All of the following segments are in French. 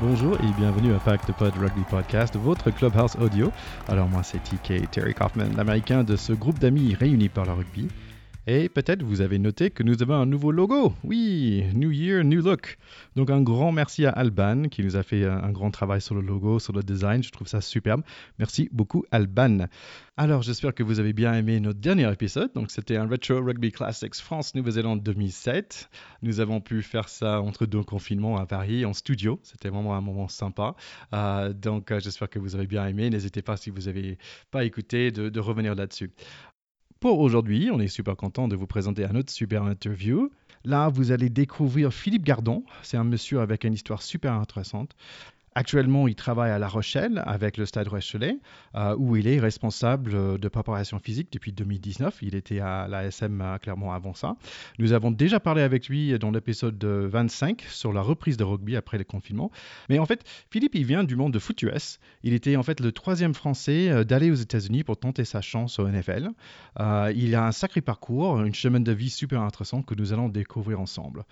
Bonjour et bienvenue à Pack de Pod Rugby Podcast, votre clubhouse audio. Alors moi c'est TK Terry Kaufman, l'américain de ce groupe d'amis réunis par le rugby. Et peut-être vous avez noté que nous avons un nouveau logo. Oui, New Year, New Look. Donc un grand merci à Alban qui nous a fait un, grand travail sur le logo, sur le design. Je trouve ça superbe. Merci beaucoup Alban. Alors j'espère que vous avez bien aimé notre dernier épisode. Donc c'était un Retro Rugby Classics France-Nouvelle-Zélande 2007. Nous avons pu faire ça entre deux confinements à Paris en studio. C'était vraiment un moment sympa. Euh, donc euh, j'espère que vous avez bien aimé. N'hésitez pas si vous n'avez pas écouté de, de revenir là-dessus. Pour aujourd'hui, on est super content de vous présenter un autre super interview. Là, vous allez découvrir Philippe Gardon. C'est un monsieur avec une histoire super intéressante. Actuellement, il travaille à La Rochelle avec le Stade Rochelet, euh, où il est responsable euh, de préparation physique depuis 2019. Il était à l'ASM euh, clairement avant ça. Nous avons déjà parlé avec lui dans l'épisode 25 sur la reprise de rugby après le confinement. Mais en fait, Philippe, il vient du monde de foot US. Il était en fait le troisième Français d'aller aux États-Unis pour tenter sa chance au NFL. il a un sacré parcours, une chemin de vie super intéressant que nous allons découvrir ensemble.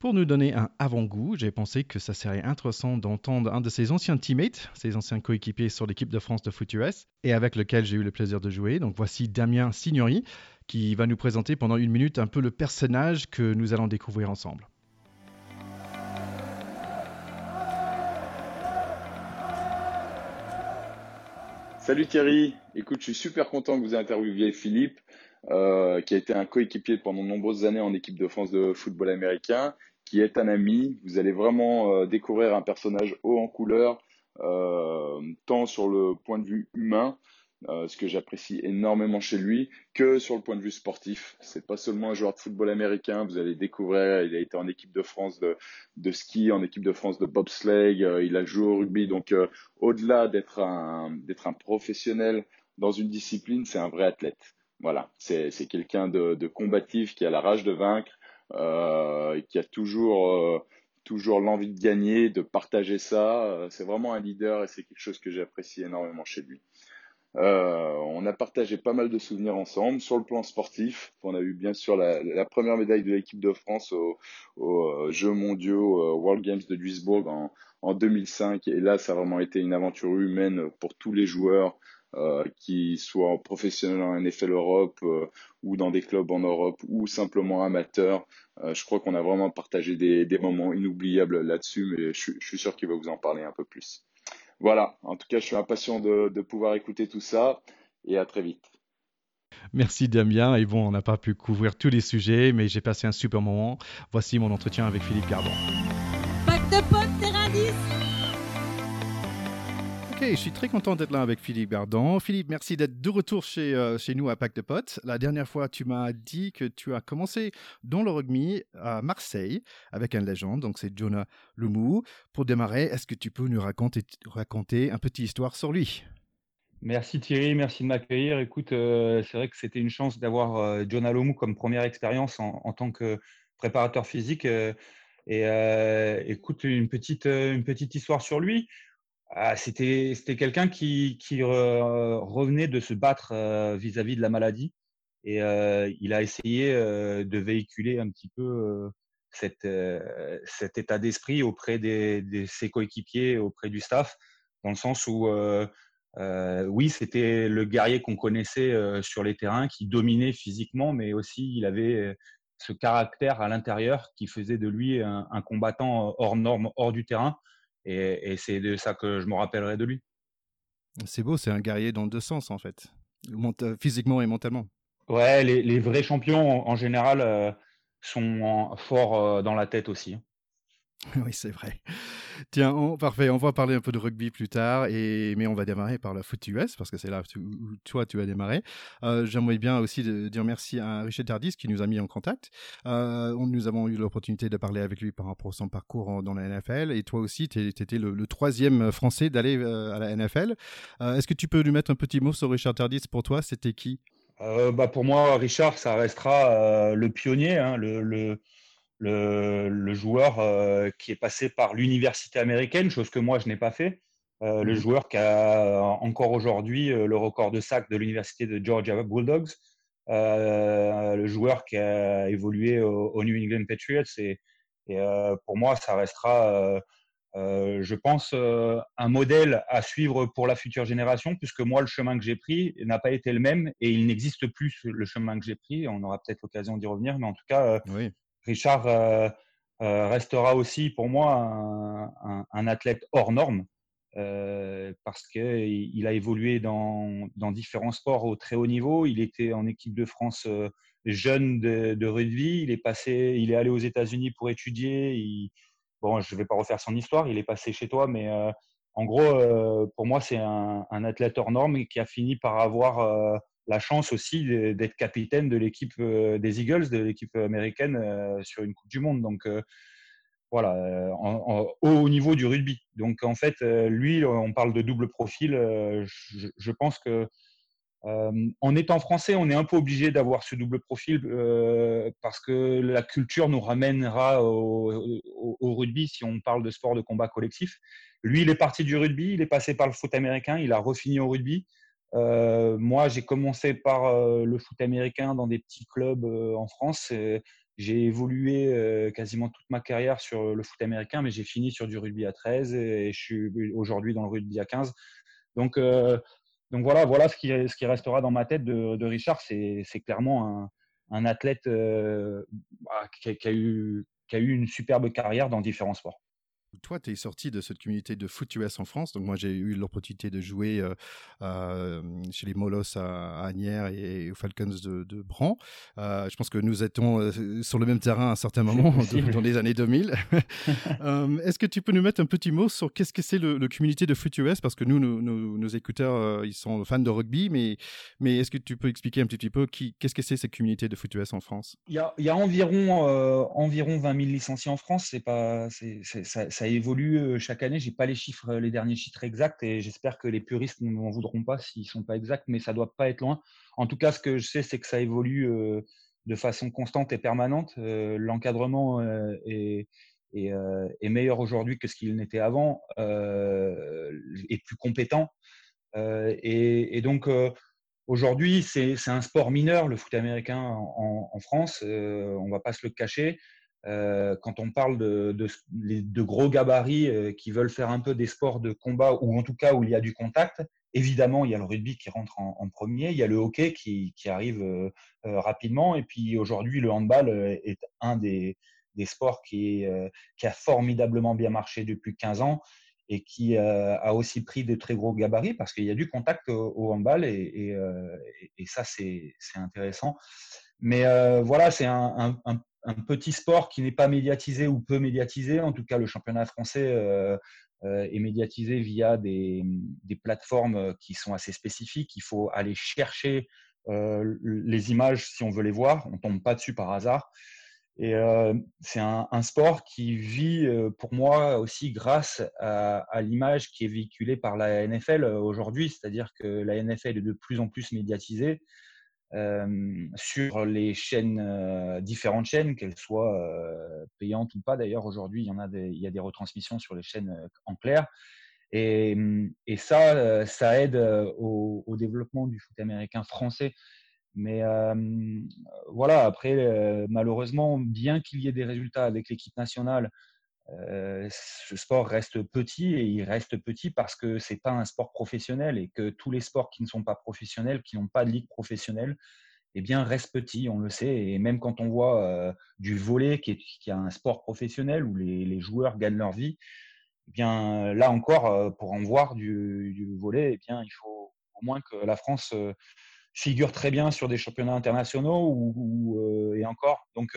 Pour nous donner un avant-goût, j'ai pensé que ça serait intéressant d'entendre un de ses anciens teammates, ses anciens coéquipiers sur l'équipe de France de foot US, et avec lequel j'ai eu le plaisir de jouer. Donc voici Damien Signori, qui va nous présenter pendant une minute un peu le personnage que nous allons découvrir ensemble. Salut Thierry, écoute, je suis super content que vous ayez Philippe. Euh, qui a été un coéquipier pendant de nombreuses années en équipe de France de football américain, qui est un ami. Vous allez vraiment euh, découvrir un personnage haut en couleur, euh, tant sur le point de vue humain, ce que j'apprécie énormément chez lui, que sur le point de vue sportif. C'est pas seulement un joueur de football américain. Vous allez découvrir, il a été en équipe de France de, de ski, en équipe de France de bobsleigh. il a joué au rugby. Donc, au-delà d'être un d'être un professionnel dans une discipline, c'est un vrai athlète. Voilà, c'est quelqu'un de, de, combatif qui a la rage de vaincre, euh, qui a toujours euh, toujours l'envie de gagner, de partager ça. Euh, c'est vraiment un leader et c'est quelque chose que j'apprécie énormément chez lui. Euh, on a partagé pas mal de souvenirs ensemble sur le plan sportif. On a eu bien sûr la, première médaille de l'équipe de France aux au Jeux mondiaux World Games de Duisbourg en 2005. Et là, ça a vraiment été une aventure humaine pour tous les joueurs, euh, qui soient professionnels en NFL Europe euh, ou dans des clubs en Europe ou simplement amateurs. Euh, je crois qu'on a vraiment partagé des, des moments inoubliables là-dessus, mais je, je, suis sûr qu'il va vous en parler un peu plus. Voilà, en tout cas, je suis impatient de, de pouvoir écouter tout ça et à très vite. Merci Damien. Et bon, on n'a pas pu couvrir tous les sujets, mais j'ai passé un super moment. Voici mon entretien avec Philippe Gardon. Ok, je suis très content d'être là avec Philippe Gardon. Philippe, merci d'être de retour chez, euh, chez nous à Pack de Potes. La dernière fois, tu m'as dit que tu as commencé dans le rugby à Marseille avec un légende, donc c'est Jonah Lumou. Pour démarrer, est-ce que tu peux nous raconter, raconter un petit histoire sur lui? Merci Thierry, merci de m'accueillir. Écoute, euh, c'est vrai que c'était une chance d'avoir euh, Jonah Lumou comme première expérience en, en, tant que préparateur physique. et écoute, une petite, une petite histoire sur lui. Ah, c'était quelqu'un qui, qui revenait de se battre euh, vis-à-vis de la maladie et euh, il a essayé euh, de véhiculer un petit peu cet état d'esprit auprès de ses coéquipiers, auprès du staff, dans le sens où oui, c'était le guerrier qu'on connaissait sur les terrains, qui dominait physiquement, mais aussi il avait ce caractère à l'intérieur qui faisait de lui un, un combattant hors norme, hors du terrain et, c'est de ça que je me rappellerai de lui. C'est beau, c'est un guerrier dans deux sens en fait, physiquement et mentalement. Ouais, les, vrais champions en, général euh, sont forts euh, dans la tête aussi. Oui, c'est vrai. Tiens, parfait. On va parler un peu de rugby plus tard, et, mais on va démarrer par la foot US parce que c'est là où toi tu as démarré. Euh, j'aimerais bien aussi dire merci à Richard Tardis qui nous a mis en contact. Euh, nous avons eu l'opportunité de parler avec lui par rapport à son parcours dans la NFL, et toi aussi, tu étais le, troisième Français d'aller euh, à la NFL. Est-ce que tu peux lui mettre un petit mot sur Richard Tardis pour toi? C'était qui? Bah Pour moi, Richard, ça restera le pionnier, hein, le le, joueur euh, qui est passé par l'université américaine, chose que moi je n'ai pas fait. Euh, le mmh. joueur qui a encore aujourd'hui euh, le record de sac de l'université de Georgia Bulldogs. le joueur qui a évolué au, New England Patriots. Et, et pour moi, ça restera je pense, un modèle à suivre pour la future génération, puisque moi, le chemin que j'ai pris n'a pas été le même et il n'existe plus le chemin que j'ai pris. On aura peut-être l'occasion d'y revenir, mais en tout cas, Richard restera aussi pour moi un, athlète hors norme. parce qu'il a évolué dans, différents sports au très haut niveau. Il était en équipe de France jeune de, rugby. Il est passé, il est allé aux États-Unis pour étudier. bon, je ne vais pas refaire son histoire. Il est passé chez toi, mais en gros, pour moi, c'est un, athlète hors norme qui a fini par avoir la chance aussi d'être capitaine de l'équipe des Eagles, de l'équipe américaine sur une Coupe du Monde. Donc voilà, au niveau du rugby. Donc en fait, lui, on parle de double profil. je, pense que en étant français, on est un peu obligé d'avoir ce double profil parce que la culture nous ramènera au, rugby si on parle de sport de combat collectif. Lui, il est parti du rugby, il est passé par le foot américain, il a refini au rugby. Moi, j'ai commencé par le foot américain dans des petits clubs en France. J'ai évolué quasiment toute ma carrière sur le foot américain, mais j'ai fini sur du rugby à 13 et je suis aujourd'hui dans le rugby à 15. Donc, donc voilà, voilà ce qui, ce qui restera dans ma tête de, Richard. C'est clairement un, athlète bah, qui, a eu, qui a eu une superbe carrière dans différents sports. Toi, tu es sorti de cette communauté de foot US en France. Donc, moi, j'ai eu l'opportunité de jouer euh, euh, chez les Molos à, Agnières et, aux Falcons de, de Bran. Euh, je pense que nous étions sur le même terrain à un certain moment, dans les années 2000. Est-ce que tu peux nous mettre un petit mot sur qu'est-ce que c'est le, communauté de foot US Parce que nous, nos, écouteurs, ils sont fans de rugby, mais, mais est-ce que tu peux expliquer un petit peu qu'est-ce que c'est cette communauté de foot US en France? Il y, a, il y a, environ, environ 20 000 licenciés en France. C'est pas, c'est, ça, ça évolue chaque année. J'ai pas les chiffres, les derniers chiffres exacts, et j'espère que les puristes ne m'en voudront pas s'ils sont pas exacts, mais ça doit pas être loin. En tout cas, ce que je sais, c'est que ça évolue de façon constante et permanente. L'encadrement est, meilleur aujourd'hui que ce qu'il n'était avant, est plus compétent. Et, donc, aujourd'hui, c'est un sport mineur, le foot américain en, en France. on va pas se le cacher. Euh, quand on parle de, gros gabarits euh, qui veulent faire un peu des sports de combat ou en tout cas où il y a du contact, évidemment, il y a le rugby qui rentre en, premier, il y a le hockey qui, arrive euh, rapidement et puis aujourd'hui, le handball est un des, sports qui, a formidablement bien marché depuis 15 ans et qui a aussi pris de très gros gabarits parce qu'il y a du contact au, handball et, et, ça, c'est intéressant. Mais voilà, c'est un, un, un petit sport qui n'est pas médiatisé ou peu médiatisé. En tout cas, le championnat français euh, euh, est médiatisé via des, plateformes qui sont assez spécifiques. Il faut aller chercher euh, les images si on veut les voir. On ne tombe pas dessus par hasard. Et c'est un, sport qui vit pour moi aussi grâce à, à l'image qui est véhiculée par la NFL aujourd'hui, c'est-à-dire que la NFL est de plus en plus médiatisée sur les chaînes, différentes chaînes, qu'elles soient payantes ou pas. D'ailleurs, aujourd'hui, il y a des, retransmissions sur les chaînes en clair. Et, et ça, ça aide au, développement du foot américain français. Mais voilà, après, malheureusement, bien qu'il y ait des résultats avec l'équipe nationale, euh, ce sport reste petit et il reste petit parce que c'est pas un sport professionnel et que tous les sports qui ne sont pas professionnels, qui n'ont pas de ligue professionnelle, eh bien restent petits, on le sait. Et même quand on voit euh, du volet qui est, qui a un sport professionnel où les, joueurs gagnent leur vie, eh bien là encore, euh, pour en voir du, du volet, eh bien il faut au moins que la France figure très bien sur des championnats internationaux ou et encore. Donc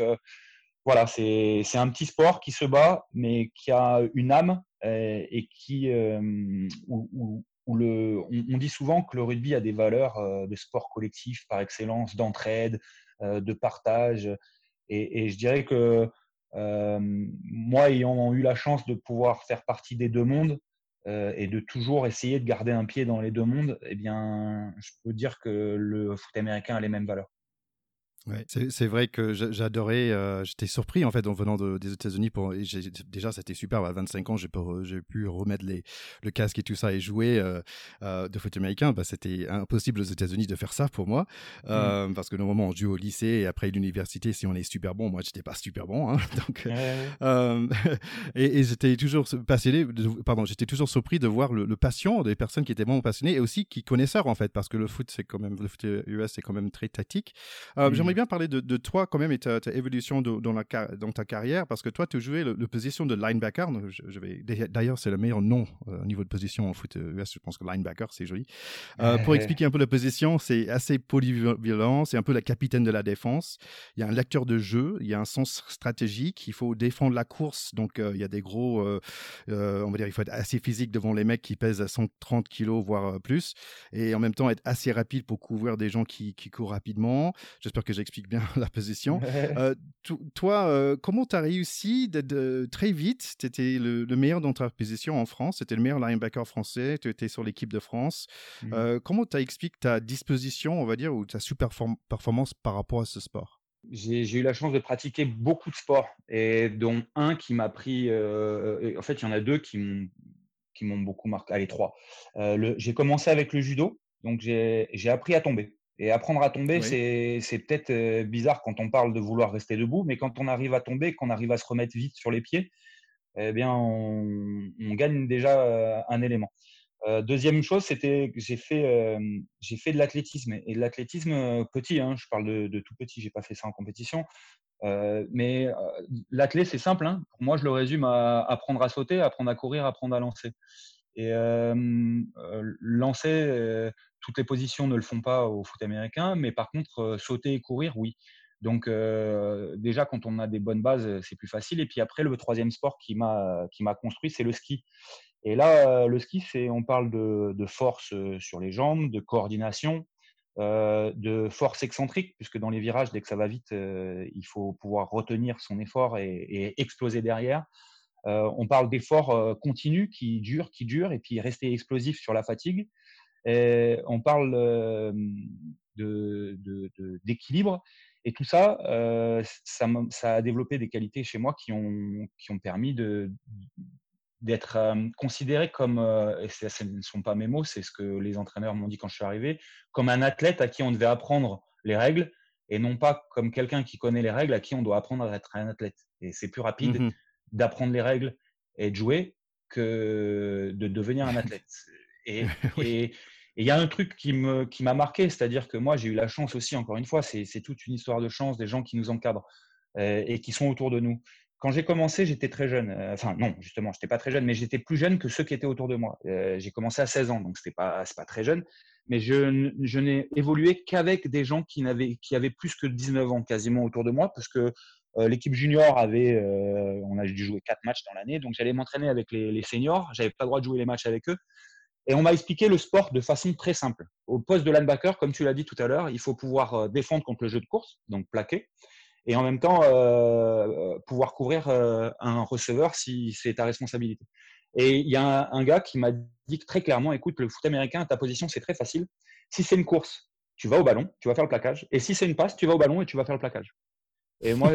voilà, c'est un petit sport qui se bat, mais qui a une âme euh, et qui, euh, on, dit souvent que le rugby a des valeurs euh, de sport collectif par excellence, d'entraide, de partage. Et, je dirais que moi, ayant eu la chance de pouvoir faire partie des deux mondes et de toujours essayer de garder un pied dans les deux mondes, eh bien, je peux dire que le foot américain a les mêmes valeurs. Ouais, c'est vrai que j'adorais, euh, j'étais surpris en fait en venant des États-Unis. Pour déjà c'était super. À 25 ans, j'ai pu remettre les, le casque et tout ça et jouer euh, euh, de foot américain. Bah, c'était impossible aux États-Unis de faire ça pour moi mmh. parce que normalement on joue au lycée et après l'université si on est super bon. Moi, j'étais pas super bon, hein, donc et, j'étais toujours passionné. Pardon, j'étais toujours surpris de voir le, passion des personnes qui étaient vraiment passionnées et aussi qui connaisseurs en fait parce que le foot c'est quand même le foot US c'est quand même très tactique. Mmh bien parler de, toi quand même et ta, ta évolution dans, la, dans ta carrière parce que toi, tu jouais le, position de linebacker. Je, vais, d'ailleurs, c'est le meilleur nom euh, au niveau de position en foot US. Euh, je pense que linebacker, c'est joli. Euh, pour expliquer un peu la position, c'est assez polyvalent. C'est un peu la capitaine de la défense. Il y a un lecteur de jeu. Il y a un sens stratégique. Il faut défendre la course. Donc, il y a des gros, on va dire, il faut être assez physique devant les mecs qui pèsent à 130 kilos, voire plus. Et en même temps, être assez rapide pour couvrir des gens qui, qui courent rapidement. J'espère que explique bien la position. Euh, toi, euh, comment tu as réussi d'être très vite Tu étais le, meilleur dans ta position en France, tu étais le meilleur linebacker français, tu étais sur l'équipe de France. Mmh. Euh, comment tu expliques ta disposition, on va dire, ou ta super performance par rapport à ce sport? J'ai eu la chance de pratiquer beaucoup de sports, et dont un qui m'a pris. en fait, il y en a deux qui m'ont beaucoup marqué. Allez, trois. j'ai commencé avec le judo, donc j'ai appris à tomber. Et apprendre à tomber, c'est peut-être euh, bizarre quand on parle de vouloir rester debout, mais quand on arrive à tomber, qu'on arrive à se remettre vite sur les pieds, eh bien, on, gagne déjà euh, un élément. Euh, deuxième chose, c'était que j'ai fait, j'ai fait de l'athlétisme. Et de l'athlétisme petit, hein, je parle de, tout petit, j'ai pas fait ça en compétition. mais l'athlète, c'est simple. Hein. Pour moi, je le résume à apprendre à sauter, apprendre à courir, apprendre à lancer. Et lancer, toutes les positions ne le font pas au foot américain, mais par contre, sauter et courir, oui. Donc déjà, quand on a des bonnes bases, c'est plus facile. Et puis après, le troisième sport qui m'a qui m'a construit, c'est le ski. Et là, le ski, c'est on parle de, de, force sur les jambes, de coordination, de force excentrique, puisque dans les virages, dès que ça va vite, il faut pouvoir retenir son effort et, et exploser derrière. On parle d'efforts continus qui durent, qui durent, et puis rester explosif sur la fatigue. On parle d'équilibre. et tout ça, ça, ça, a développé des qualités chez moi qui ont, qui ont permis d'être considéré comme, et ce ne sont pas mes mots, c'est ce que les entraîneurs m'ont dit quand je suis arrivé, comme un athlète à qui on devait apprendre les règles et non pas comme quelqu'un qui connaît les règles à qui on doit apprendre à être un athlète. Et c'est plus rapide mmh d'apprendre les règles et de jouer que de devenir un athlète. Et, et il y a un truc qui m'a qui marqué, c'est-à-dire que moi, j'ai eu la chance aussi, encore une fois, c'est toute une histoire de chance, des gens qui nous encadrent euh, et qui sont autour de nous. Quand j'ai commencé, j'étais très jeune. Euh, enfin, non, justement, je n'étais pas très jeune, mais j'étais plus jeune que ceux qui étaient autour de moi. Euh, j'ai commencé à 16 ans, donc ce n'est pas, pas très jeune. Mais je, je n'ai évolué qu'avec des gens qui, avaient, qui avaient plus que 19 ans quasiment autour de moi, parce que l'équipe junior avait, on a dû jouer quatre matchs dans l'année, donc j'allais m'entraîner avec les, les seniors. J'avais pas le droit de jouer les matchs avec eux. Et on m'a expliqué le sport de façon très simple. Au poste de linebacker, comme tu l'as dit tout à l'heure, il faut pouvoir euh, défendre contre le jeu de course, donc plaquer, et en même temps euh, euh, pouvoir couvrir un receveur si c'est ta responsabilité. Et il y a un, gars qui m'a dit très clairement, écoute, le foot américain, ta position, c'est très facile. Si c'est une course, tu vas au ballon, tu vas faire le plaquage. Et si c'est une passe, tu vas au ballon et tu vas faire le plaquage. Et moi,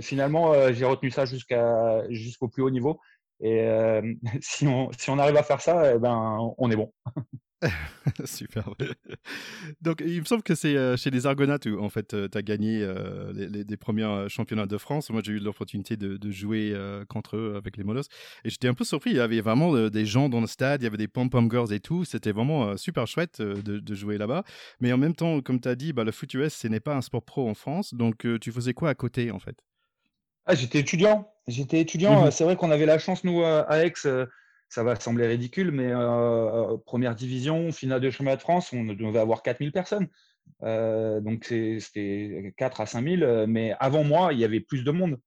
finalement, j'ai retenu ça jusqu'à jusqu'au plus haut niveau. Et euh, si, on, si on arrive à faire ça, eh ben, on est bon. Super. Donc, il me semble que c'est euh, chez les Argonautes où, en fait, euh, tu as gagné les, les, premiers championnats de France. Moi, j'ai eu l'opportunité de, de, jouer contre eux avec les Monos. Et j'étais un peu surpris. Il y avait vraiment des gens dans le stade, il y avait des pom-pom girls et tout. C'était vraiment super chouette de, de jouer là-bas. Mais en même temps, comme tu as dit, bah, le foot US, ce n'est pas un sport pro en France. Donc, tu faisais quoi à côté, en fait? Ah, J'étais étudiant. J'étais étudiant. Mmh c'est vrai qu'on avait la chance, nous, à Aix, euh, ça va sembler ridicule, mais euh, euh, première division, finale de chemin de France, on devait avoir 4000 personnes. donc c'était 4 à 5000. Mais avant moi, il y avait plus de monde.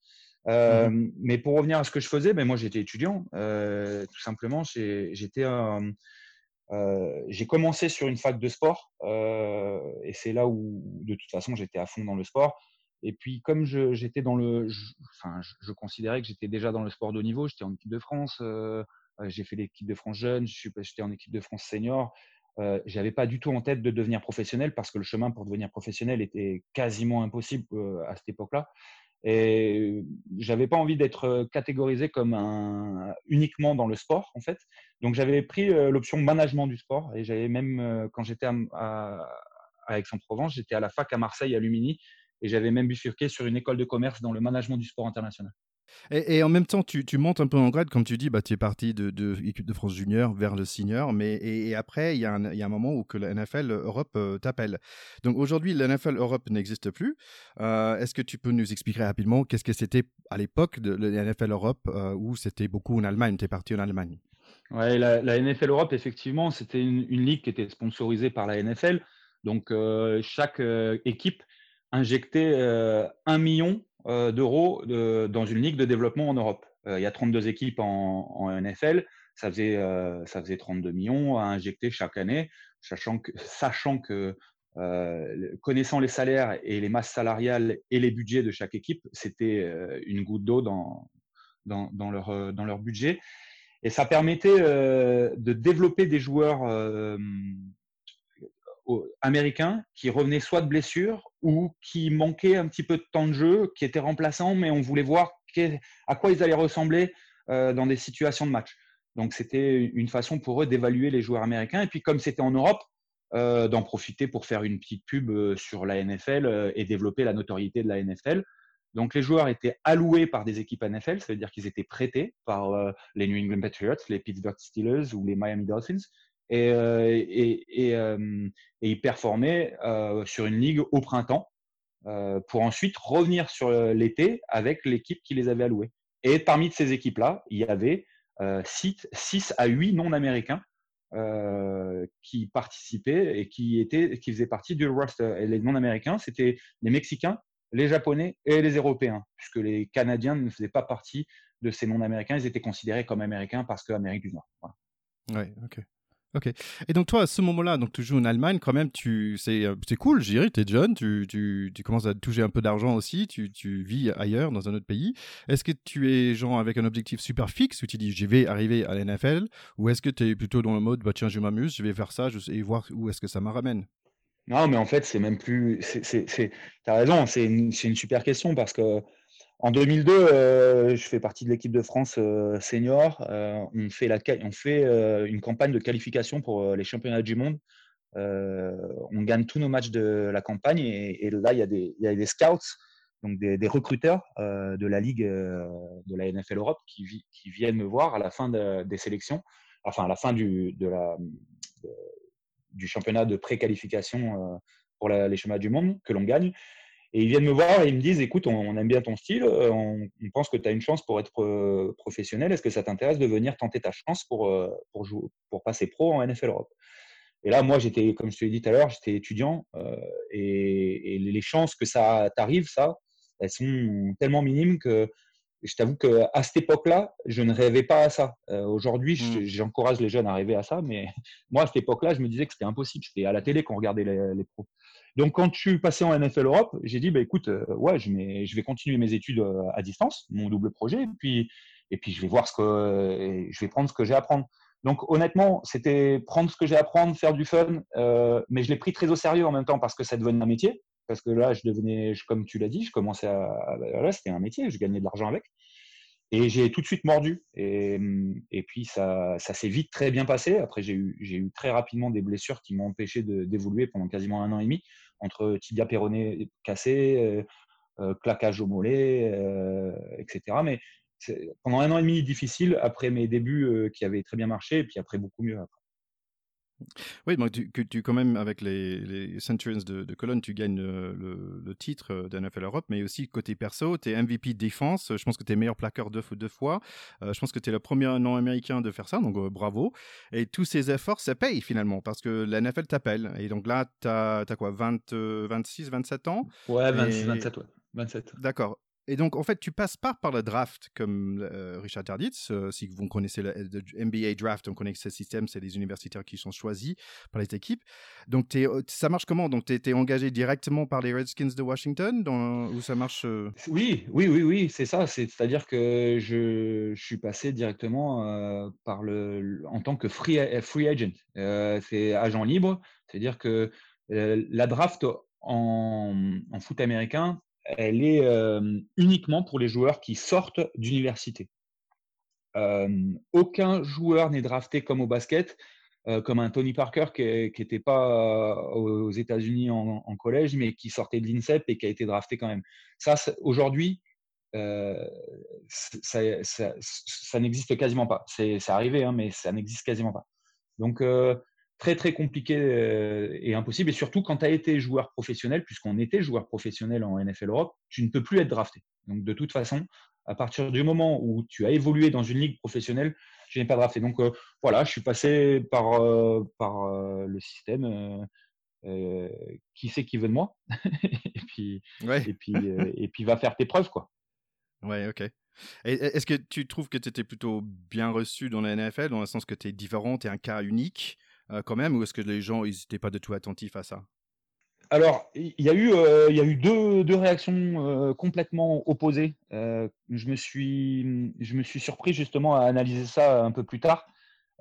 Mmh mais pour revenir à ce que je faisais, ben moi j'étais étudiant. tout simplement, j'étais j'ai commencé sur une fac de sport et c'est là où, de toute façon, j'étais à fond dans le sport. Et puis, comme j'étais dans le, je, enfin, je, considérais que j'étais déjà dans le sport de haut niveau, j'étais en équipe de France, euh, j'ai fait l'équipe de France jeune, j'étais en équipe de France senior. Euh, j'avais pas du tout en tête de devenir professionnel parce que le chemin pour devenir professionnel était quasiment impossible à cette époque-là. Et j'avais pas envie d'être catégorisé comme un uniquement dans le sport en fait. Donc j'avais pris l'option management du sport et j'avais même quand j'étais à, à Aix-en-Provence, j'étais à la fac à Marseille à Lumini et j'avais même bifurqué sur une école de commerce dans le management du sport international. Et, en même temps, tu, montes un peu en grade, comme tu dis, bah, tu es parti de, l'équipe de France junior vers le senior, mais et, après, il y, a un moment où que la NFL Europe euh, t'appelle. Donc aujourd'hui, la NFL Europe n'existe plus. Euh, est-ce que tu peux nous expliquer rapidement qu'est-ce que c'était à l'époque de la NFL Europe, euh, où c'était beaucoup en Allemagne, tu es parti en Allemagne? Ouais, la, NFL Europe, effectivement, c'était une, ligue qui était sponsorisée par la NFL. Donc, chaque équipe injectait un million euh, d'euros dans une ligue de développement en Europe. Euh, il y a 32 équipes en, NFL, ça faisait, euh, ça faisait 32 millions à injecter chaque année, sachant que, sachant que connaissant les salaires et les masses salariales et les budgets de chaque équipe, c'était une goutte d'eau dans, dans, dans, leur, dans leur budget. Et ça permettait de développer des joueurs américains qui revenaient soit de blessures ou qui manquaient un petit peu de temps de jeu, qui étaient remplaçants, mais on voulait voir à quoi ils allaient ressembler euh, dans des situations de match. Donc c'était une façon pour eux d'évaluer les joueurs américains. Et puis comme c'était en Europe, euh, d'en profiter pour faire une petite pub euh, sur la NFL et développer la notoriété de la NFL. Donc les joueurs étaient alloués par des équipes NFL, ça veut dire qu'ils étaient prêtés par les New England Patriots, les Pittsburgh Steelers ou les Miami Dolphins et, euh, et, et, euh, et performaient euh, sur une ligue au printemps pour ensuite revenir sur l'été avec l'équipe qui les avait alloués. Et parmi ces équipes-là, il y avait 6 à 8 non-américains qui participaient et qui, étaient, qui faisaient partie du roster. Et les non-américains, c'était les Mexicains, les Japonais et les Européens, puisque les Canadiens ne faisaient pas partie de ces non-américains. Ils étaient considérés comme américains parce qu'Amérique du Nord. Voilà. Oui, ok. Ok. Et donc toi, à ce moment-là, donc tu joues en Allemagne, quand même, tu, c'est, euh, c'est cool, je dirais, tu es jeune, tu, tu, tu, commences à toucher un peu d'argent aussi, tu, tu vis ailleurs, dans un autre pays. Est-ce que tu es genre avec un objectif super fixe, où tu dis, je vais arriver à l'NFL, ou est-ce que tu es plutôt dans le mode, bah tiens, je m'amuse, je vais faire ça, je, et voir où est-ce que ça me ramène? Non, mais en fait, c'est même plus, c'est, c'est, as raison, c'est c'est une super question, parce que en 2002, euh, je fais partie de l'équipe de France euh, senior. Euh, on fait, une campagne de qualification pour les championnats du monde. on gagne tous nos matchs de la campagne et, là, il y, a des, scouts, donc des, recruteurs de la Ligue de la NFL Europe qui, viennent me voir à la fin des sélections, enfin à la fin du championnat de pré-qualification pour les championnats du monde que l'on gagne. Et ils viennent me voir et ils me disent écoute, on, aime bien ton style, euh, on, pense que tu as une chance pour être euh, professionnel. Est-ce que ça t'intéresse de venir tenter ta chance pour, euh, pour, jouer, pour passer pro en NFL Europe? Et là, moi, j'étais, comme je te l'ai dit tout à l'heure, j'étais étudiant et, les chances que ça t'arrive, ça, elles sont tellement minimes que je t'avoue qu'à cette époque-là, je ne rêvais pas à ça. Aujourd'hui, mmh. j'encourage les jeunes à rêver à ça, mais moi, à cette époque-là, je me disais que c'était impossible. C'était à la télé qu'on regardait les, les pros. Donc, quand je suis passé en NFL Europe, j'ai dit, bah, écoute, euh, ouais, je, je, vais continuer mes études euh, à distance, mon double projet, et puis, et puis je vais voir ce que, je vais prendre ce que j'ai à apprendre. Donc, honnêtement, c'était prendre ce que j'ai à apprendre, faire du fun, euh, mais je l'ai pris très au sérieux en même temps parce que ça devenait un métier. Parce que là, je devenais, comme tu l'as dit, je commençais à, là, c'était un métier, je gagnais de l'argent avec. Et j'ai tout de suite mordu. Et, et puis, ça, ça s'est vite très bien passé. Après, j'ai eu, j'ai eu très rapidement des blessures qui m'ont empêché d'évoluer pendant quasiment un an et demi entre tibia péroné cassé, euh, euh, claquage au mollet, euh, etc. Mais pendant un an et demi difficile, après mes débuts qui avaient très bien marché, et puis après beaucoup mieux après. Oui, donc tu, tu, quand même, avec les, les Centurions de, de Cologne, tu gagnes le, le, titre d'NFL Europe, mais aussi côté perso, tu es MVP défense. Je pense que tu es meilleur plaqueur deux, deux fois. Euh, je pense que tu es le premier non-américain de faire ça, donc euh, bravo. Et tous ces efforts, ça paye finalement, parce que la NFL t'appelle. Et donc là, tu as, as, quoi, 20, 26, 27 ans? Ouais, 26, 27, ouais. 27. D'accord. Et donc, en fait, tu passes pas par le draft comme euh, Richard Tarditz. Euh, si vous connaissez le, NBA draft, on connaît ce système, c'est les universitaires qui sont choisis par les équipes. Donc, euh, ça marche comment? Donc, tu es, engagé directement par les Redskins de Washington dans, Ou ça marche Oui, oui, oui, oui, c'est ça. C'est-à-dire que je, suis passé directement par le, en tant que free, agent. c'est agent libre. C'est-à-dire que la draft en foot américain, elle est uniquement pour les joueurs qui sortent d'université. aucun joueur n'est drafté comme au basket, comme un Tony Parker qui n'était pas aux États-Unis en, collège, mais qui sortait de l'INSEP et qui a été drafté quand même. Ça, aujourd'hui, ça, n'existe quasiment pas. C'est arrivé, hein, mais ça n'existe quasiment pas. Donc, très très compliqué euh, et impossible. Et surtout quand tu as été joueur professionnel, puisqu'on était joueur professionnel en NFL Europe, tu ne peux plus être drafté. Donc de toute façon, à partir du moment où tu as évolué dans une ligue professionnelle, je n'ai pas drafté. Donc euh, voilà, je suis passé par, euh, par le système. qui sait qui veut de moi et puis et puis et puis va faire tes preuves quoi. Ouais, ok. Est-ce que tu trouves que tu étais plutôt bien reçu dans la NFL, dans le sens que tu es différent, tu es un cas unique? Euh, quand même, ou est-ce que les gens n'étaient pas du tout attentifs à ça? Alors, il y a eu, euh, il y a eu deux, deux réactions euh, complètement opposées. je, me suis, je me suis surpris justement à analyser ça un peu plus tard.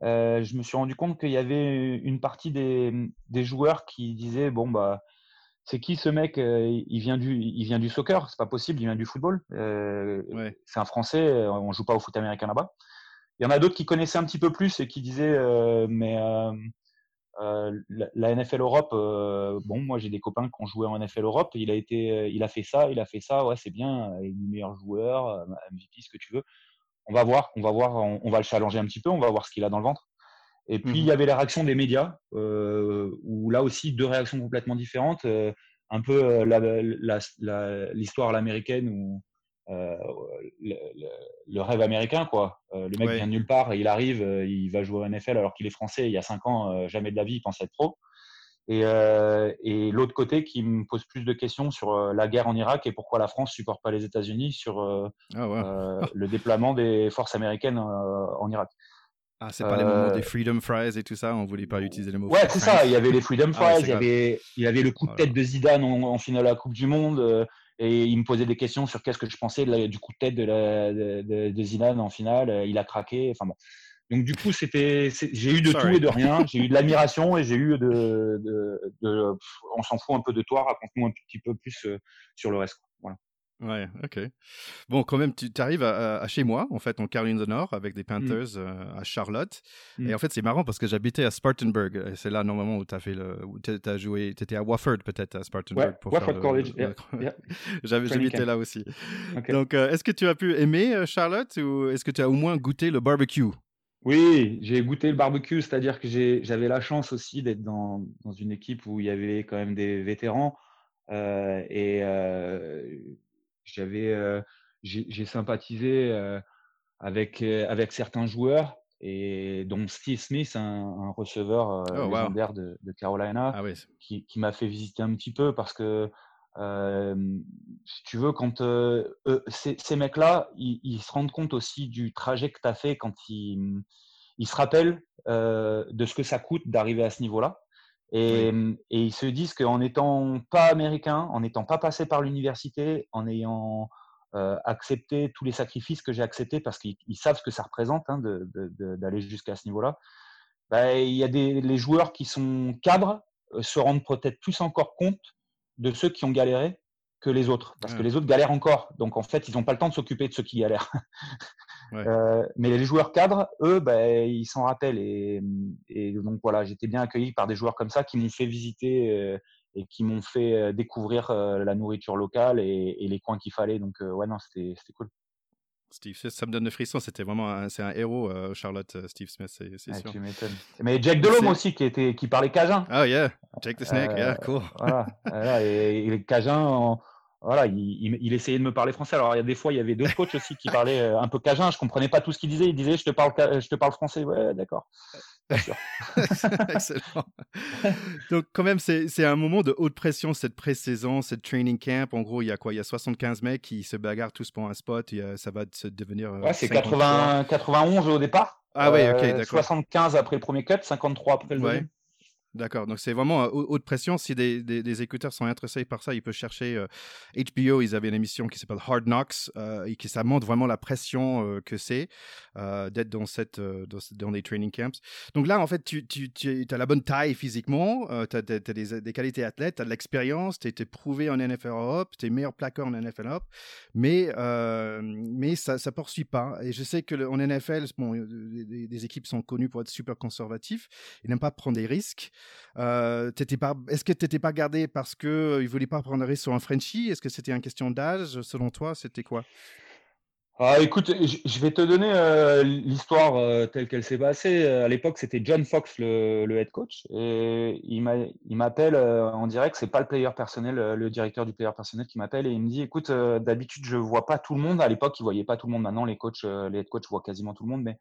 je me suis rendu compte qu'il y avait une partie des, des, joueurs qui disaient bon bah c'est qui ce mec? Il vient du, il vient du soccer, c'est pas possible, il vient du football. C'est un Français, on joue pas au foot américain là-bas. Il y en a d'autres qui connaissaient un petit peu plus et qui disaient mais euh, la, NFL Europe, euh, bon, moi j'ai des copains qui ont joué en NFL Europe. Il a été, euh, il a fait ça, il a fait ça. Ouais, c'est bien. Il est le meilleur joueur, MVP, ce que tu veux. On va voir, on va voir, on, va le challenger un petit peu, on va voir ce qu'il a dans le ventre. Et puis il y mhm. avait la réaction des médias, où là aussi deux réactions complètement différentes. un peu l'histoire à l'américaine où euh, le, rêve américain, quoi. Euh, le mec vient de nulle part, il arrive, euh, il va jouer au NFL alors qu'il est français. Il y a cinq ans, jamais de la vie, il pensait être pro. Et, et l'autre côté qui me pose plus de questions sur la guerre en Irak et pourquoi la France supporte pas les États-Unis sur ah le déploiement des forces américaines en Irak. Ah, c'est pas les moments des Freedom Fries et tout ça, on voulait pas utiliser le mot. Ouais, c'est ça, il y avait les Freedom ah Fries, il, y avait, il y avait le coup de tête de Zidane en, en finale de la Coupe du Monde, et il me posait des questions sur qu'est-ce que je pensais du coup de tête de, la, de, de, Zidane en finale. Euh, il a craqué. Enfin bon. Donc du coup, c'était, j'ai eu de tout et de rien. J'ai eu de l'admiration et j'ai eu de, de, de, on s'en fout un peu de toi. Raconte-nous un petit peu plus euh, sur le reste. Ouais, ok. Bon, quand même, tu arrives à, chez moi, en fait, en Caroline du Nord, avec des mmh. Panthers euh, à Charlotte. Et mmh. en fait, c'est marrant parce que j'habitais à Spartanburg. C'est là, normalement, où tu as fait le. tu as joué. Tu étais à Wofford, peut-être, à Spartanburg. Ouais, Wofford College. J'habitais là aussi. Donc, euh, est-ce que tu as pu aimer euh, Charlotte ou est-ce que tu as au moins goûté le barbecue? Oui, j'ai goûté le barbecue, c'est-à-dire que j'avais la chance aussi d'être dans, dans, une équipe où il y avait quand même des vétérans. et j'avais, euh, j'ai sympathisé euh, avec euh, avec certains joueurs et dont Steve Smith, un, receveur oh, légendaire de, de, Carolina, ah qui, qui m'a fait visiter un petit peu parce que si tu veux, quand ces, ces mecs-là, ils, ils, se rendent compte aussi du trajet que tu as fait quand ils, ils se rappellent de ce que ça coûte d'arriver à ce niveau-là. Et, et, ils se disent qu'en n'étant pas américain, en n'étant pas passé par l'université, en ayant euh, accepté tous les sacrifices que j'ai acceptés parce qu'ils savent ce que ça représente hein, d'aller jusqu'à ce niveau-là, bah, il y a des les joueurs qui sont cadres euh, se rendent peut-être plus encore compte de ceux qui ont galéré que les autres, parce que les autres galèrent encore. Donc en fait, ils n'ont pas le temps de s'occuper de ceux qui galèrent. Euh, mais les joueurs cadres, eux, ben, ils s'en rappellent. Et, et, donc voilà, j'étais bien accueilli par des joueurs comme ça qui m'ont fait visiter euh, et qui m'ont fait euh, découvrir la nourriture locale et, et les coins qu'il fallait. Donc ouais, non, c'était cool. Steve Smith, ça me donne le frisson. C'était vraiment un, c'est un héros, Charlotte, Steve Smith, c'est sûr. Tu. Mais Jack Delhomme aussi, qui, était, qui parlait cajun. Oh yeah, Jake the Snake, yeah, cool. Voilà, et, et, les cajuns, voilà, il, essayait de me parler français. Alors, il y a des fois, il y avait d'autres coachs aussi qui parlaient euh, un peu cajun. Je comprenais pas tout ce qu'il disait. Il disait, je te parle, je te parle français. Ouais, d'accord. Excellent. Donc, quand même, c'est un moment de haute pression, cette pré-saison, cette training camp. En gros, il y a quoi? Il y a 75 mecs qui se bagarrent tous pour un spot. Et, ça va se devenir. Euh, ouais, c'est 91 au départ. Ah oui, ok, d'accord. 75 après le premier cut, 53 après le deuxième. D'accord, donc c'est vraiment haute pression. Si des, des, écouteurs sont intéressés par ça, ils peuvent chercher HBO. Ils avaient une émission qui s'appelle Hard Knocks et qui ça montre vraiment la pression que c'est d'être dans cette dans, des training camps. Donc là, en fait, tu, as la bonne taille physiquement, tu as, des, qualités athlètes, tu as de l'expérience, tu es, prouvé en NFL Europe, tu es meilleur plaqueur en NFL Europe, mais ça ça poursuit pas. Et je sais que en NFL, bon, des, équipes sont connues pour être super conservatifs, ils n'aiment pas prendre des risques. Euh, est-ce que tu n'étais pas gardé parce qu'il euh, voulait pas prendre risque sur un Frenchie? Est-ce que c'était une question d'âge? Selon toi, c'était quoi? Ah, écoute, je vais te donner euh, l'histoire telle qu'elle s'est passée. À l'époque, c'était John Fox, le, head coach, et il m'appelle en direct. C'est pas le player personnel, le directeur du player personnel qui m'appelle et il me dit "Écoute, d'habitude, je vois pas tout le monde. À l'époque, il voyait pas tout le monde. Maintenant, les coachs, les head coachs voient quasiment tout le monde, mais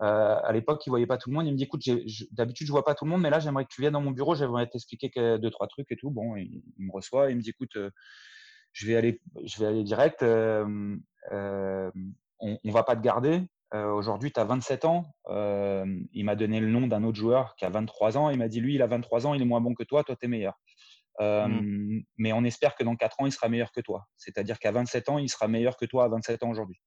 euh, à l'époque, il voyait pas tout le monde. Il me dit, écoute, d'habitude, je vois pas tout le monde, mais là, j'aimerais que tu viennes dans mon bureau. J'aimerais t'expliquer deux, trois trucs et tout. Bon, il, me reçoit. Il me dit, écoute, euh, je vais aller, je vais aller direct. Euh, on, on va pas te garder. Aujourd'hui, tu as 27 ans. il m'a donné le nom d'un autre joueur qui a 23 ans. Il m'a dit, lui, il a 23 ans, il est moins bon que toi, toi, tu es meilleur. Mmh. Mais on espère que dans 4 ans, il sera meilleur que toi. C'est-à-dire qu'à 27 ans, il sera meilleur que toi à 27 ans aujourd'hui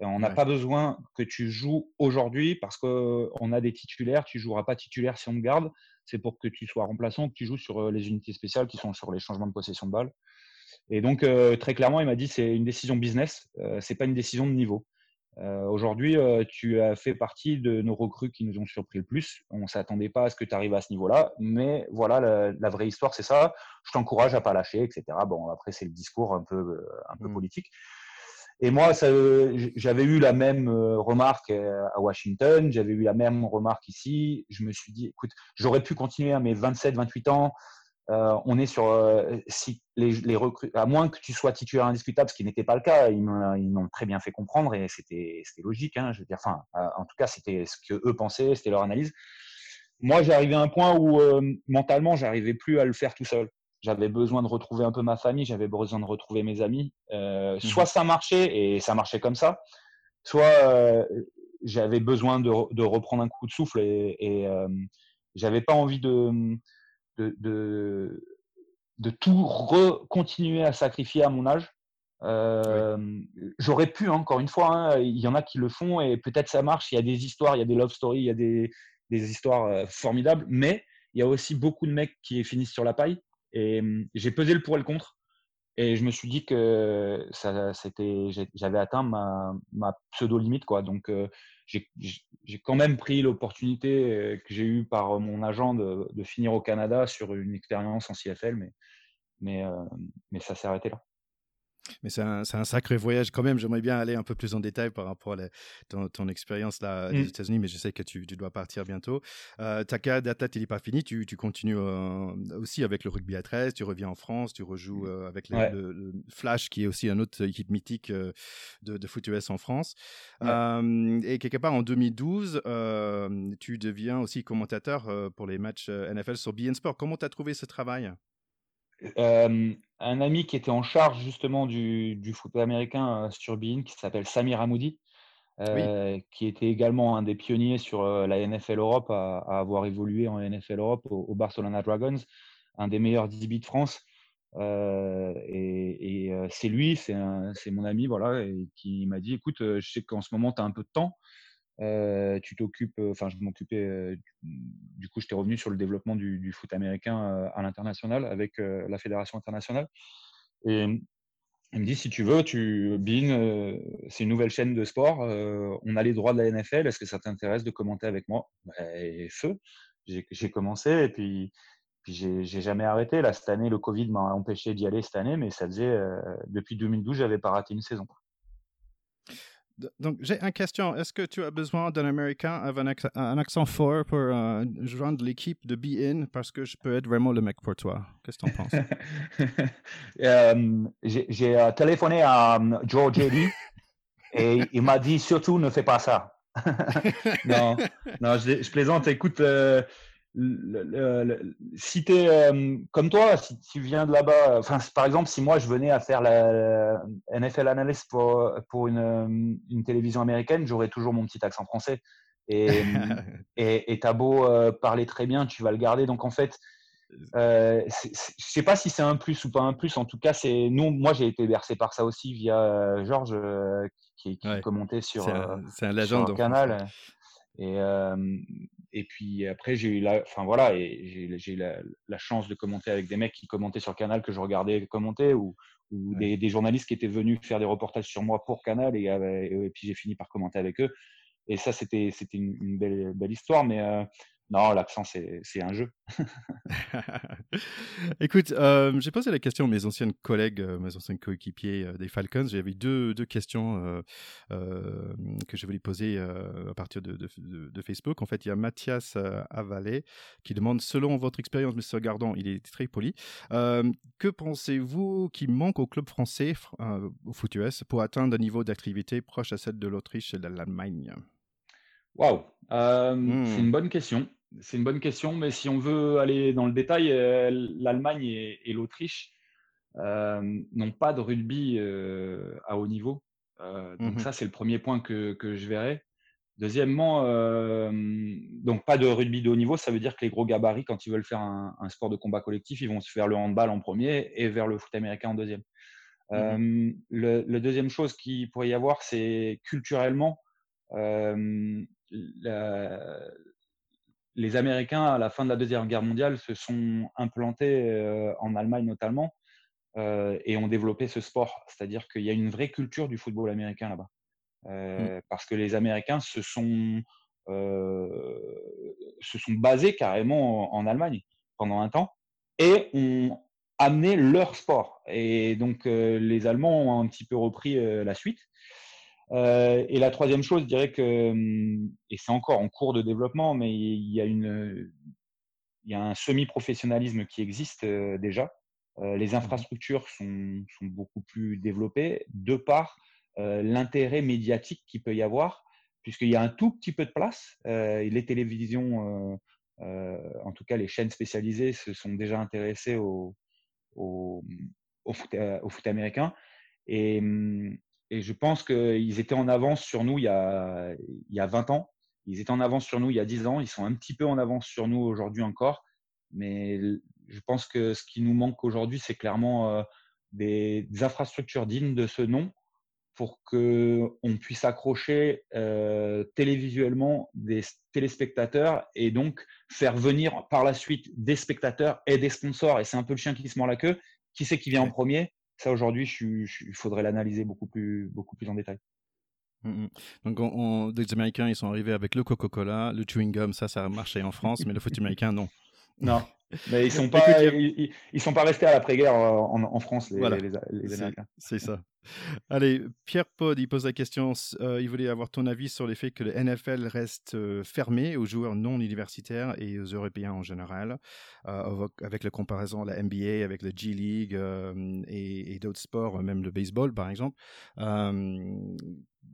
on n'a pas besoin que tu joues aujourd'hui parce qu'on a des titulaires. Tu ne joueras pas titulaire si on te garde. C'est pour que tu sois remplaçant, que tu joues sur les unités spéciales qui sont sur les changements de possession de balle. Et donc, très clairement, il m'a dit c'est une décision business, Ce c'est pas une décision de niveau. Aujourd'hui, tu as fait partie de nos recrues qui nous ont surpris le plus. On ne s'attendait pas à ce que tu arrives à ce niveau-là, mais voilà, la, vraie histoire, c'est ça. Je t'encourage à pas lâcher, etc. Bon, après, c'est le discours un peu, un peu mmh. politique. Et moi, j'avais eu la même euh, remarque euh, à Washington, j'avais eu la même remarque ici. Je me suis dit, écoute, j'aurais pu continuer à mes 27, 28 ans. Euh, on est sur si les, les à moins que tu sois titulaire indiscutable, ce qui n'était pas le cas. Ils m'ont très bien fait comprendre et c'était logique. Hein, je veux dire, enfin, en tout cas, c'était ce que eux pensaient, c'était leur analyse. Moi, j'arrivais à un point où mentalement, j'arrivais plus à le faire tout seul j'avais besoin de retrouver un peu ma famille, j'avais besoin de retrouver mes amis. Euh, mmh soit ça marchait et ça marchait comme ça, soit euh, j'avais besoin de, de, reprendre un coup de souffle et, et euh, j'avais pas envie de, de, de, de tout continuer à sacrifier à mon âge. J'aurais pu, hein, encore une fois, hein, il y en a qui le font et peut-être ça marche. Il y a des histoires, il y a des love stories, il y a des, des histoires formidables, mais il y a aussi beaucoup de mecs qui finissent sur la paille. Et mmh, j'ai pesé le pour et le contre. Et je me suis dit que c'était, j'avais atteint ma, ma pseudo-limite. Quoi. Donc, j'ai, quand même pris l'opportunité que j'ai eue par mon agent de, finir au Canada sur une expérience en CFL, mais, mais, mais ça s'est arrêté là. Mais c'est un, un, sacré voyage quand même. J'aimerais bien aller un peu plus en détail par rapport à ton, expérience là aux mmh. États-Unis, mais je sais que tu, tu dois partir bientôt. Euh, ta carrière d'athlète, il n'est pas fini. Tu, tu continues euh, aussi avec le rugby à 13. Tu reviens en France. Tu rejoues euh, avec le, Flash, qui est aussi une autre équipe mythique euh, de, de, foot US en France. et quelque part en 2012, tu deviens aussi commentateur pour les matchs NFL sur BN Sport. Comment tu as trouvé ce travail? Euh, un ami qui était en charge justement du, du foot américain euh, sur Bein, qui s'appelle Samir Hamoudi, euh, qui était également un des pionniers sur la NFL Europe, à, avoir évolué en NFL Europe au, Barcelona Dragons, un des meilleurs DB de France. et, et c'est lui, c'est mon ami, voilà, et qui m'a dit, écoute, je sais qu'en ce moment, tu as un peu de temps. Euh, tu t'occupes, euh, enfin, je m'occupais, euh, du coup, j'étais revenu sur le développement du, foot américain à l'international avec la fédération internationale. Et il me dit, si tu veux, tu, Bean, c'est une nouvelle chaîne de sport, on a les droits de la NFL, est-ce que ça t'intéresse de commenter avec moi? Ben, Feu, j'ai commencé et puis, puis j'ai jamais arrêté. Là, cette année, le Covid m'a empêché d'y aller cette année, mais ça faisait, depuis 2012, j'avais pas raté une saison. Donc, j'ai une question. Est-ce que tu as besoin d'un Américain avec un, accent fort pour euh, joindre l'équipe de Be In parce que je peux être vraiment le mec pour toi? Qu'est-ce que tu en penses? Euh, j'ai euh, téléphoné à George Eddy et il m'a dit surtout ne fais pas ça. non, non je, plaisante. Écoute, le, si tu es euh, comme toi, si tu viens de là-bas, enfin, par exemple, si moi je venais à faire la, NFL analyst pour, pour une, une télévision américaine, j'aurais toujours mon petit accent français. Et et t'as beau euh, parler très bien, tu vas le garder. Donc en fait, euh, je sais pas si c'est un plus ou pas un plus. En tout cas, c'est nous. Moi, j'ai été bercé par ça aussi via Georges qui, qui commentait sur, un, un canal. Et, et puis après, j'ai eu la, enfin voilà, et j'ai eu la, chance de commenter avec des mecs qui commentaient sur Canal que je regardais commenter ou, ou des, des, journalistes qui étaient venus faire des reportages sur moi pour Canal et, et puis j'ai fini par commenter avec eux. Et ça, c'était c'était une, une, belle, belle histoire, mais non, l'accent, c'est un jeu. Écoute, euh, j'ai posé la question à mes anciennes collègues, euh, mes anciens coéquipiers euh, des Falcons. J'avais deux, deux questions que je voulais poser à partir de, de, Facebook. En fait, il y a Mathias Avalé qui demande, selon votre expérience, M. Gardon, il est très poli, que pensez-vous qui manque au club français, au foot US, pour atteindre un niveau d'activité proche à celle de l'Autriche et de l'Allemagne? Waouh, c'est une hmm. bonne question. C'est une bonne question, mais si on veut aller dans le détail, euh, l'Allemagne et, l'Autriche euh, n'ont pas de rugby euh, à haut niveau. donc mmh ça, c'est le premier point que, je verrai. Deuxièmement, donc pas de rugby de haut niveau, ça veut dire que les gros gabarits, quand ils veulent faire un, sport de combat collectif, ils vont se faire le handball en premier et vers le foot américain en deuxième. Le, deuxième chose qu'il pourrait y avoir, c'est culturellement, les Américains, à la fin de la Deuxième Guerre mondiale, se sont implantés euh, en Allemagne notamment euh, et ont développé ce sport. C'est-à-dire qu'il y a une vraie culture du football américain là-bas. Euh, mmh. Parce que les Américains se sont, se sont basés carrément en, Allemagne pendant un temps et ont amené leur sport. Et donc les Allemands ont un petit peu repris la suite. Euh, et la troisième chose, je dirais que, et c'est encore en cours de développement, mais il y a, une, il y a un semi-professionnalisme qui existe euh, déjà. Euh, les infrastructures sont, beaucoup plus développées de par l'intérêt médiatique qu'il peut y avoir, puisqu'il y a un tout petit peu de place. les télévisions, en tout cas les chaînes spécialisées, se sont déjà intéressées au, foot, au foot, américain. Et, hum, et je pense qu'ils étaient en avance sur nous il y, a, il y a 20 ans. Ils étaient en avance sur nous il y a 10 ans. Ils sont un petit peu en avance sur nous aujourd'hui encore. Mais je pense que ce qui nous manque aujourd'hui, c'est clairement euh, des, infrastructures dignes de ce nom pour qu'on puisse accrocher euh, télévisuellement des téléspectateurs et donc faire venir par la suite des spectateurs et des sponsors. Et c'est un peu le chien qui se mord la queue. Qui c'est qui vient en premier? Ça, aujourd'hui, il faudrait l'analyser beaucoup plus, beaucoup plus en détail. Mmh Donc, on, les Américains, ils sont arrivés avec le Coca-Cola, le chewing gum, ça, ça a marché en France, mais le foot américain, non. Non, mais ils sont pas, ils, sont pas restés à l'après-guerre euh, en, France, les, les, Américains. C'est ça. Allez, Pierre Pod, il pose la question. Euh, il voulait avoir ton avis sur les faits que le NFL reste euh, fermé aux joueurs non universitaires et aux Européens en général, avec la comparaison à la NBA, avec la G League et, et d'autres sports, même le baseball par exemple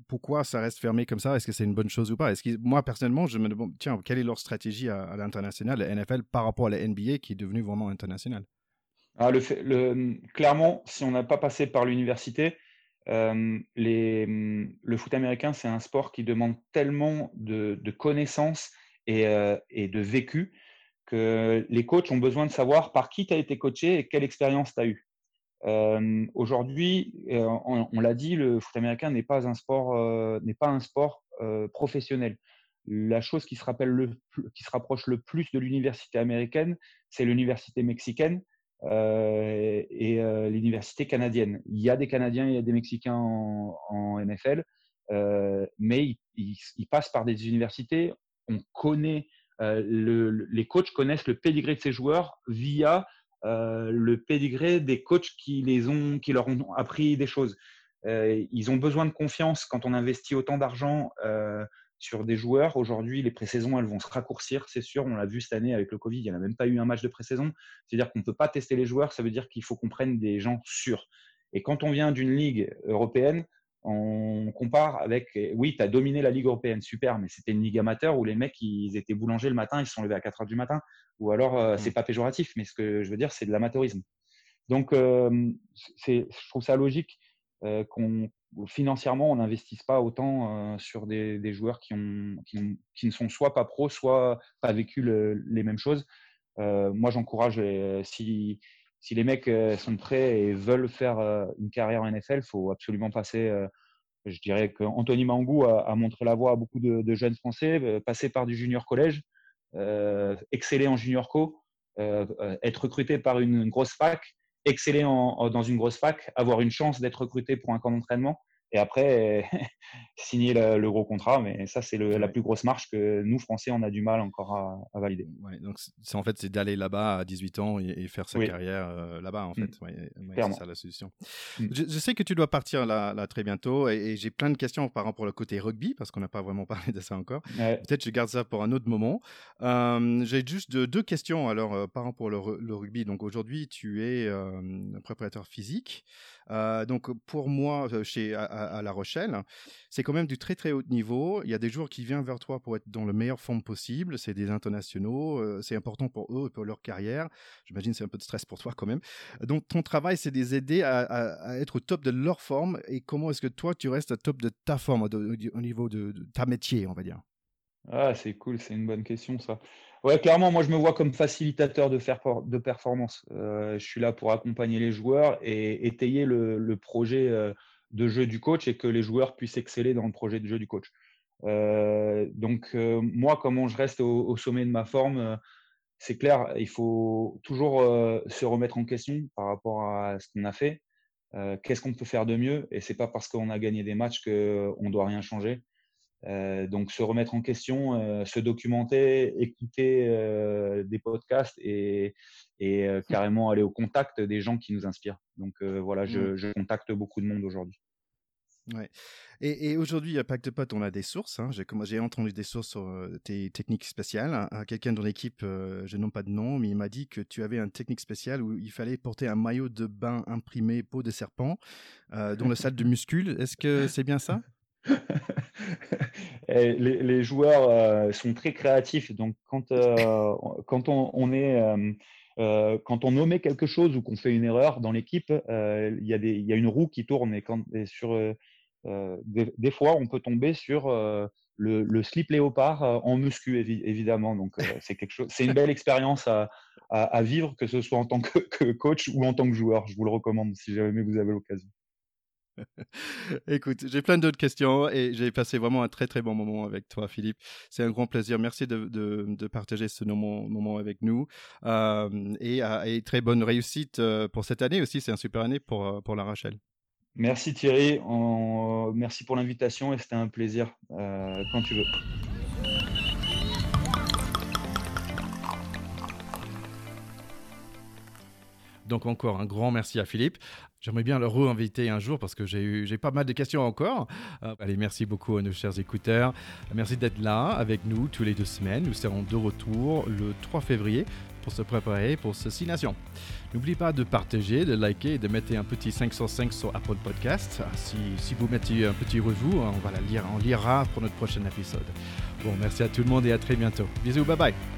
pourquoi ça reste fermé comme ça? Est-ce que c'est une bonne chose ou pas? Est-ce que moi personnellement, je me demande tiens, quelle est leur stratégie à, l'international, la NFL par rapport à la NBA qui est devenue vraiment internationale ah, Clairement, si on n'a pas passé par l'université, euh, le foot américain, c'est un sport qui demande tellement de, connaissances et, euh, et, de vécu que les coachs ont besoin de savoir par qui tu as été coaché et quelle expérience tu as eu. Euh, aujourd'hui, on, l'a dit, le foot américain n'est pas un sport, n'est pas un sport professionnel. La chose qui se, rapproche le plus de l'université américaine, c'est l'université mexicaine et l'université canadienne. Il y a des Canadiens, il y a des Mexicains en, NFL, mais ils, passent par des universités. On connaît, le, les coachs connaissent le pédigré de ces joueurs via euh, le pédigré des coachs qui, les ont, qui leur ont appris des choses. ils ont besoin de confiance quand on investit autant d'argent sur des joueurs. Aujourd'hui, les pré-saisons, elles vont se raccourcir, c'est sûr. On l'a vu cette année avec le Covid, il n'y en a même pas eu un match de pré-saison. C'est-à-dire qu'on ne peut pas tester les joueurs, ça veut dire qu'il faut qu'on prenne des gens sûrs. Et quand on vient d'une ligue européenne, on compare avec, oui, tu as dominé la Ligue européenne, super, mais c'était une ligue amateur où les mecs, ils étaient boulangers le matin, ils se sont levés à 4 heures du matin. Ou alors, euh, c'est mmh. pas péjoratif, mais ce que je veux dire, c'est de l'amateurisme. Donc, euh, je trouve ça logique euh, qu'on financièrement, on n'investisse pas autant euh, sur des, joueurs qui, ne sont soit pas pros, soit pas vécu les mêmes choses. Euh, moi, j'encourage, si, les mecs sont prêts et veulent faire une carrière en NFL, faut absolument passer. je dirais qu'Anthony Mangou a, montré la voie à beaucoup de, jeunes Français, passer par du junior collège, exceller en junior co, être recruté par une grosse fac exceller dans une grosse fac, avoir une chance d'être recruté pour un camp d'entraînement et après signer le, gros contrat. Mais ça, c'est la plus grosse marche que nous, Français, on a du mal encore à, valider. donc, c'est, en fait, c'est d'aller là-bas à 18 ans et, faire sa carrière euh, là-bas, en fait. Mmh. c'est ça la solution. Mmh. Je, sais que tu dois partir là, là très bientôt et, j'ai plein de questions par rapport au côté rugby parce qu'on n'a pas vraiment parlé de ça encore. Peut-être je garde ça pour un autre moment. j'ai juste deux, questions alors euh, par rapport au le, rugby. Donc aujourd'hui, tu es préparateur physique. Euh, donc pour moi, chez à, La Rochelle, c'est quand même du très très haut niveau. Il y a des joueurs qui viennent vers toi pour être dans le meilleure forme possible. C'est des internationaux. c'est important pour eux et pour leur carrière. J'imagine c'est un peu de stress pour toi quand même. Donc ton travail, c'est de les aider à, être au top de leur forme. Et comment est-ce que toi, tu restes au top de ta forme, au niveau de ta métier, on va dire? Ah, c'est cool, c'est une bonne question ça. Ouais, clairement, moi je me vois comme facilitateur de, faire de performance. Euh, je suis là pour accompagner les joueurs et étayer le, projet euh, de jeu du coach et que les joueurs puissent exceller dans le projet de jeu du coach. Euh, donc moi, comment je reste au, sommet de ma forme, c'est clair, il faut toujours se remettre en question par rapport à ce qu'on a fait. Qu'est-ce qu'on peut faire de mieux? Et c'est pas parce qu'on a gagné des matchs qu'on doit rien changer. Euh, donc se remettre en question, euh, se documenter, écouter euh, des podcasts et, et mmh. carrément aller au contact des gens qui nous inspirent. Donc voilà, je, mmh. je, contacte beaucoup de monde aujourd'hui. Ouais. Et, et aujourd'hui, à Pacte Potes, on a des sources. Hein. J'ai entendu des sources sur tes techniques spéciales. Quelqu'un dans l'équipe, je nomme pas de nom, mais il m'a dit que tu avais une technique spéciale où il fallait porter un maillot de bain imprimé peau de serpent dans la salle de muscule. Est-ce que c'est bien ça? les, joueurs euh, sont très créatifs. Donc, quand, euh, on, est. Euh, quand on nommait quelque chose ou qu'on fait une erreur dans l'équipe, il y, a une roue qui tourne et, quand, sur, des, fois, on peut tomber sur le, slip léopard en muscu, évidemment. Donc, c'est quelque chose, c'est une belle expérience à, à, vivre, que ce soit en tant que, coach ou en tant que joueur. Je vous le recommande si jamais vous avez l'occasion. Écoute, j'ai plein d'autres questions et j'ai passé vraiment un très très bon moment avec toi, Philippe. C'est un grand plaisir. Merci de, de, partager ce moment, moment avec nous euh, et, euh, et, très bonne réussite euh, pour cette année aussi. C'est une super année pour, pour la Rachel. Merci Thierry, merci pour l'invitation et c'était un plaisir quand tu veux. Donc encore un grand merci à Philippe. J'aimerais bien le re-inviter un jour parce que j'ai eu j'ai pas mal de questions encore. Euh, allez, merci beaucoup à nos chers écouteurs. Merci d'être là avec nous tous les deux semaines. Nous serons de retour le 3 février pour se préparer pour ce Six Nations. N'oubliez pas de partager, de liker et de mettre un petit 505 sur Apple Podcast. Ah, si, si vous mettez un petit review, on va la lire, on lira pour notre prochain épisode. Bon, merci à tout le monde et à très bientôt. Bisous, bye bye.